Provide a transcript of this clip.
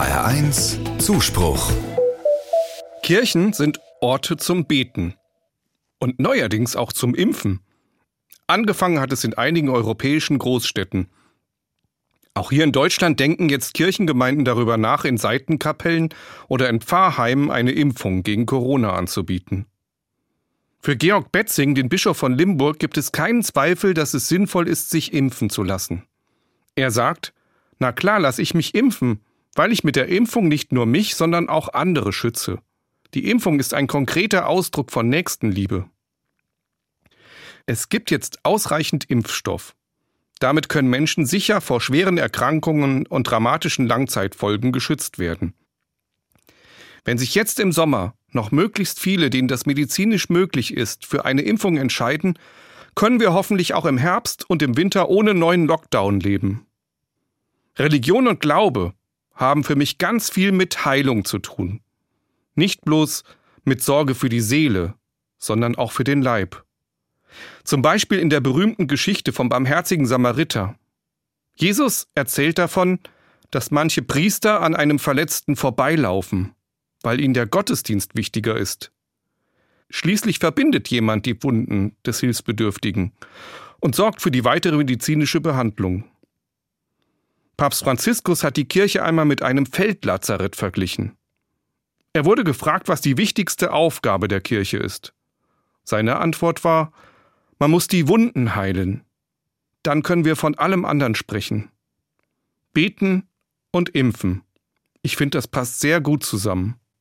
HR1 Zuspruch. Kirchen sind Orte zum Beten und neuerdings auch zum Impfen. Angefangen hat es in einigen europäischen Großstädten. Auch hier in Deutschland denken jetzt Kirchengemeinden darüber nach, in Seitenkapellen oder in Pfarrheimen eine Impfung gegen Corona anzubieten. Für Georg Betzing, den Bischof von Limburg, gibt es keinen Zweifel, dass es sinnvoll ist, sich impfen zu lassen. Er sagt, na klar, lass ich mich impfen, weil ich mit der Impfung nicht nur mich, sondern auch andere schütze. Die Impfung ist ein konkreter Ausdruck von Nächstenliebe. Es gibt jetzt ausreichend Impfstoff. Damit können Menschen sicher vor schweren Erkrankungen und dramatischen Langzeitfolgen geschützt werden. Wenn sich jetzt im Sommer noch möglichst viele, denen das medizinisch möglich ist, für eine Impfung entscheiden, können wir hoffentlich auch im Herbst und im Winter ohne neuen Lockdown leben. Religion und Glaube haben für mich ganz viel mit Heilung zu tun. Nicht bloß mit Sorge für die Seele, sondern auch für den Leib. Zum Beispiel in der berühmten Geschichte vom barmherzigen Samariter. Jesus erzählt davon, dass manche Priester an einem Verletzten vorbeilaufen, weil ihnen der Gottesdienst wichtiger ist. Schließlich verbindet jemand die Wunden des Hilfsbedürftigen und sorgt für die weitere medizinische Behandlung. Papst Franziskus hat die Kirche einmal mit einem Feldlazarett verglichen. Er wurde gefragt, was die wichtigste Aufgabe der Kirche ist. Seine Antwort war, man muss die Wunden heilen. Dann können wir von allem anderen sprechen. Beten und impfen. Ich finde, das passt sehr gut zusammen.